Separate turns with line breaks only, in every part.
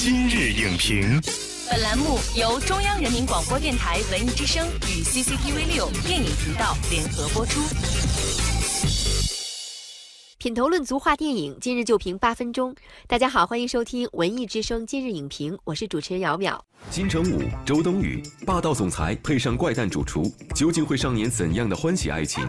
今日影评，
本栏目由中央人民广播电台文艺之声与 CCTV 六电影频道联合播出。
品头论足话电影，今日就评八分钟。大家好，欢迎收听文艺之声今日影评，我是主持人姚淼。
金城武、周冬雨，霸道总裁配上怪诞主厨，究竟会上演怎样的欢喜爱情？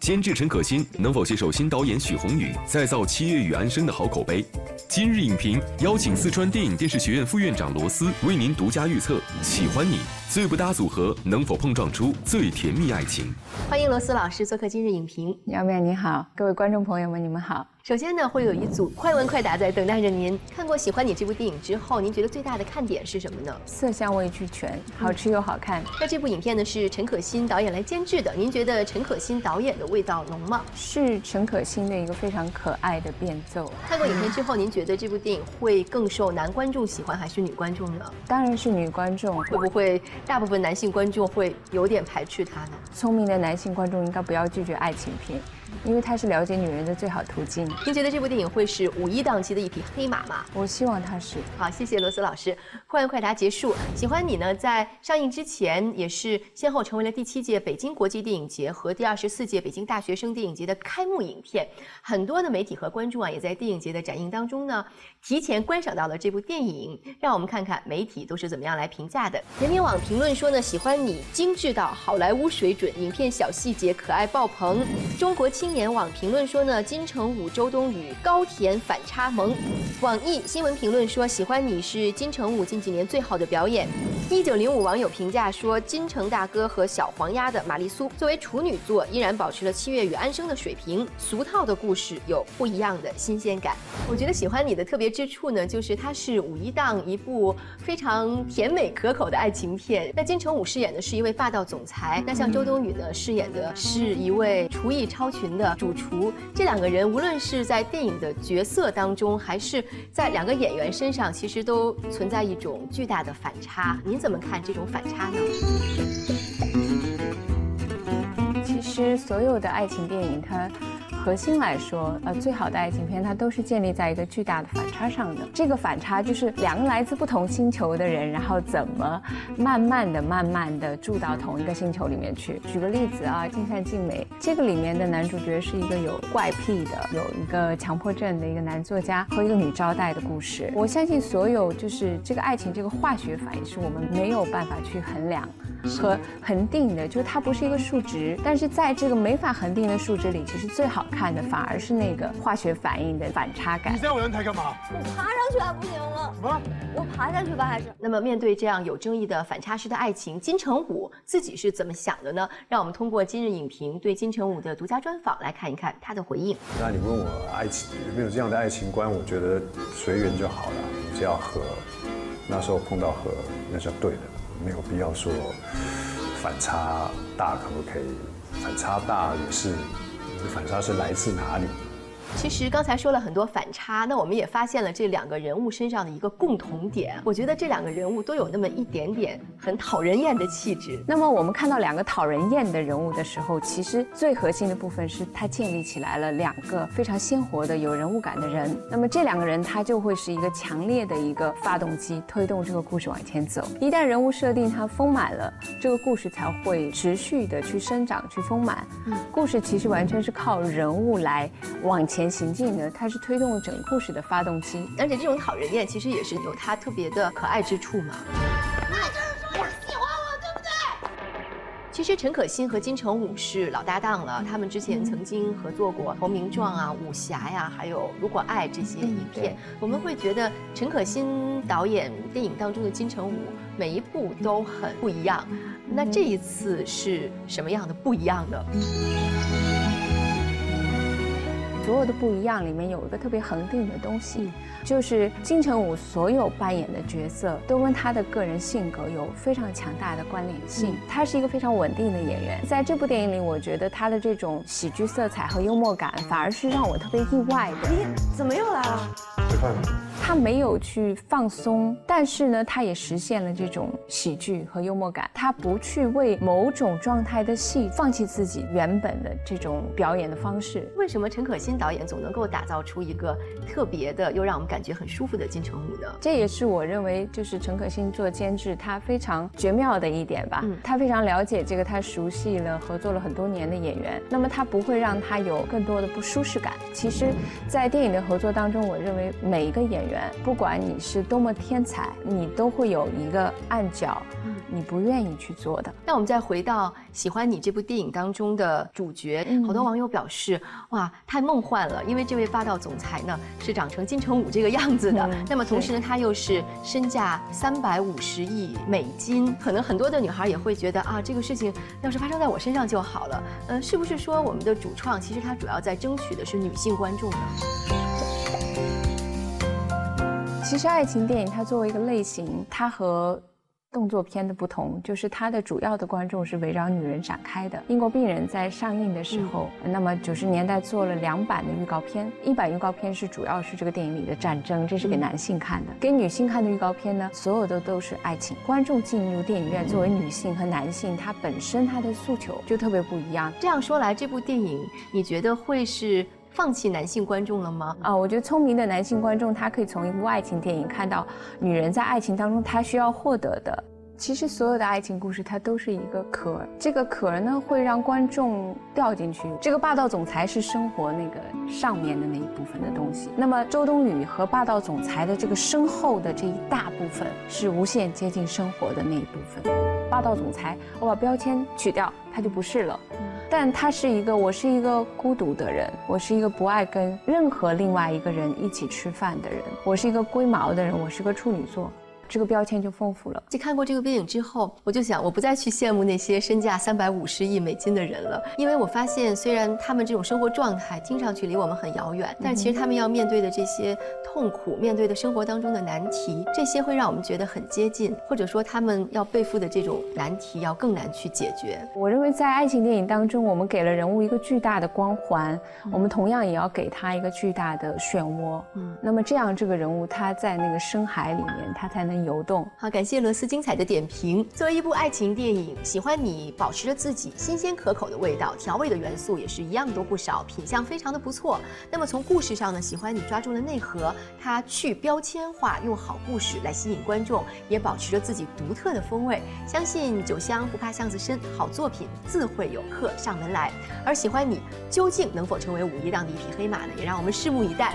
监制陈可辛能否携手新导演许宏宇，再造《七月与安生》的好口碑？今日影评邀请四川电影电视学院副院长罗斯为您独家预测：喜欢你最不搭组合能否碰撞出最甜蜜爱情？
欢迎罗斯老师做客今日影评。
姚淼你好，各位观众朋友们，你们好。
首先呢，会有一组快问快答在等待着您。看过《喜欢你》这部电影之后，您觉得最大的看点是什么呢？
色香味俱全，好吃又好看。
那这部影片呢是陈可辛导演来监制的，您觉得陈可辛导演的味道浓吗？
是陈可辛的一个非常可爱的变奏。
看过影片之后，您觉得这部电影会更受男观众喜欢还是女观众呢？
当然是女观众。
会不会大部分男性观众会有点排斥它呢？
聪明的男性观众应该不要拒绝爱情片。因为它是了解女人的最好途径。
您觉得这部电影会是五一档期的一匹黑马吗？
我希望它是。
好，谢谢罗斯老师。快问快答结束。喜欢你呢，在上映之前也是先后成为了第七届北京国际电影节和第二十四届北京大学生电影节的开幕影片。很多的媒体和观众啊，也在电影节的展映当中呢，提前观赏到了这部电影。让我们看看媒体都是怎么样来评价的。人民网评论说呢，喜欢你精致到好莱坞水准，影片小细节可爱爆棚。中国青年网评论说呢，金城武、周冬雨高甜反差萌。网易新闻评论说，喜欢你是金城武近几年最好的表演。一九零五网友评价说，金城大哥和小黄鸭的玛丽苏作为处女作，依然保持了七月与安生的水平。俗套的故事有不一样的新鲜感。我觉得喜欢你的特别之处呢，就是它是五一档一部非常甜美可口的爱情片。那金城武饰演的是一位霸道总裁，那像周冬雨呢饰演的是一位厨艺超群的主。厨这两个人，无论是在电影的角色当中，还是在两个演员身上，其实都存在一种巨大的反差。您怎么看这种反差呢？
其实所有的爱情电影，它。核心来说，呃，最好的爱情片它都是建立在一个巨大的反差上的。这个反差就是两个来自不同星球的人，然后怎么慢慢的、慢慢的住到同一个星球里面去。举个例子啊，《尽善尽美》这个里面的男主角是一个有怪癖的、有一个强迫症的一个男作家和一个女招待的故事。我相信所有就是这个爱情这个化学反应是我们没有办法去衡量和恒定的，就是它不是一个数值。但是在这个没法恒定的数值里，其实最好。看的反而是那个化学反应的反差感。
你在我阳台干嘛？
我爬上去还不行吗？
什么？
我爬下去吧，还是？
那么面对这样有争议的反差式的爱情，金城武自己是怎么想的呢？让我们通过今日影评对金城武的独家专访来看一看他的回应。
那你问我爱情有没有这样的爱情观？我觉得随缘就好了，只要和，那时候碰到和，那是对的，没有必要说反差大可不可以？反差大也是。反差是来自哪里？
其实刚才说了很多反差，那我们也发现了这两个人物身上的一个共同点。我觉得这两个人物都有那么一点点很讨人厌的气质。
那么我们看到两个讨人厌的人物的时候，其实最核心的部分是他建立起来了两个非常鲜活的有人物感的人。那么这两个人他就会是一个强烈的一个发动机，推动这个故事往前走。一旦人物设定它丰满了，这个故事才会持续的去生长、去丰满。嗯，故事其实完全是靠人物来往前。行进呢，它是推动整个故事的发动机，
而且这种讨人厌其实也是有它特别的可爱之处嘛。
那就是说你喜欢我，对不对？
其实陈可辛和金城武是老搭档了，他们之前曾经合作过《投名状》啊、武侠呀，还有《如果爱》这些影片。我们会觉得陈可辛导演电影当中的金城武每一部都很不一样。那这一次是什么样的不一样呢？
所有的不一样里面有一个特别恒定的东西，就是金城武所有扮演的角色都跟他的个人性格有非常强大的关联性。他是一个非常稳定的演员，在这部电影里，我觉得他的这种喜剧色彩和幽默感反而是让我特别意外的。
咦怎么又来了？
他没有去放松，但是呢，他也实现了这种喜剧和幽默感。他不去为某种状态的戏放弃自己原本的这种表演的方式。
为什么陈可辛导演总能够打造出一个特别的又让我们感觉很舒服的金城武呢？
这也是我认为就是陈可辛做监制他非常绝妙的一点吧。嗯，他非常了解这个他熟悉了合作了很多年的演员，那么他不会让他有更多的不舒适感。其实，在电影的合作当中，我认为每一个演员，不管你是多么天才，你都会有一个暗角。你不愿意去做的。
那我们再回到《喜欢你》这部电影当中的主角，好多网友表示，哇，太梦幻了，因为这位霸道总裁呢是长成金城武这个样子的。那么同时呢，他又是身价三百五十亿美金，可能很多的女孩也会觉得啊，这个事情要是发生在我身上就好了。嗯，是不是说我们的主创其实他主要在争取的是女性观众呢？
其实爱情电影它作为一个类型，它和动作片的不同，就是它的主要的观众是围绕女人展开的。英国病人在上映的时候，那么九十年代做了两版的预告片，一版预告片是主要是这个电影里的战争，这是给男性看的；给女性看的预告片呢，所有的都是爱情。观众进入电影院，作为女性和男性，他本身他的诉求就特别不一样。
这样说来，这部电影你觉得会是放弃男性观众了吗？
啊，我觉得聪明的男性观众，他可以从一部爱情电影看到女人在爱情当中她需要获得的。其实所有的爱情故事，它都是一个壳，这个壳呢会让观众掉进去。这个霸道总裁是生活那个上面的那一部分的东西，那么周冬雨和霸道总裁的这个身后的这一大部分是无限接近生活的那一部分。霸道总裁，我把标签取掉，他就不是了。但他是一个，我是一个孤独的人，我是一个不爱跟任何另外一个人一起吃饭的人，我是一个龟毛的人，我是个处女座。这个标签就丰富了。
在看过这个电影之后，我就想，我不再去羡慕那些身价三百五十亿美金的人了，因为我发现，虽然他们这种生活状态听上去离我们很遥远，但其实他们要面对的这些痛苦，面对的生活当中的难题，这些会让我们觉得很接近，或者说他们要背负的这种难题要更难去解决。
我认为，在爱情电影当中，我们给了人物一个巨大的光环，我们同样也要给他一个巨大的漩涡。嗯，那么这样这个人物他在那个深海里面，他才能。游动
好，感谢罗斯精彩的点评。作为一部爱情电影，喜欢你保持着自己新鲜可口的味道，调味的元素也是一样都不少，品相非常的不错。那么从故事上呢，喜欢你抓住了内核，它去标签化，用好故事来吸引观众，也保持着自己独特的风味。相信酒香不怕巷子深，好作品自会有客上门来。而喜欢你究竟能否成为五一档的一匹黑马呢？也让我们拭目以待。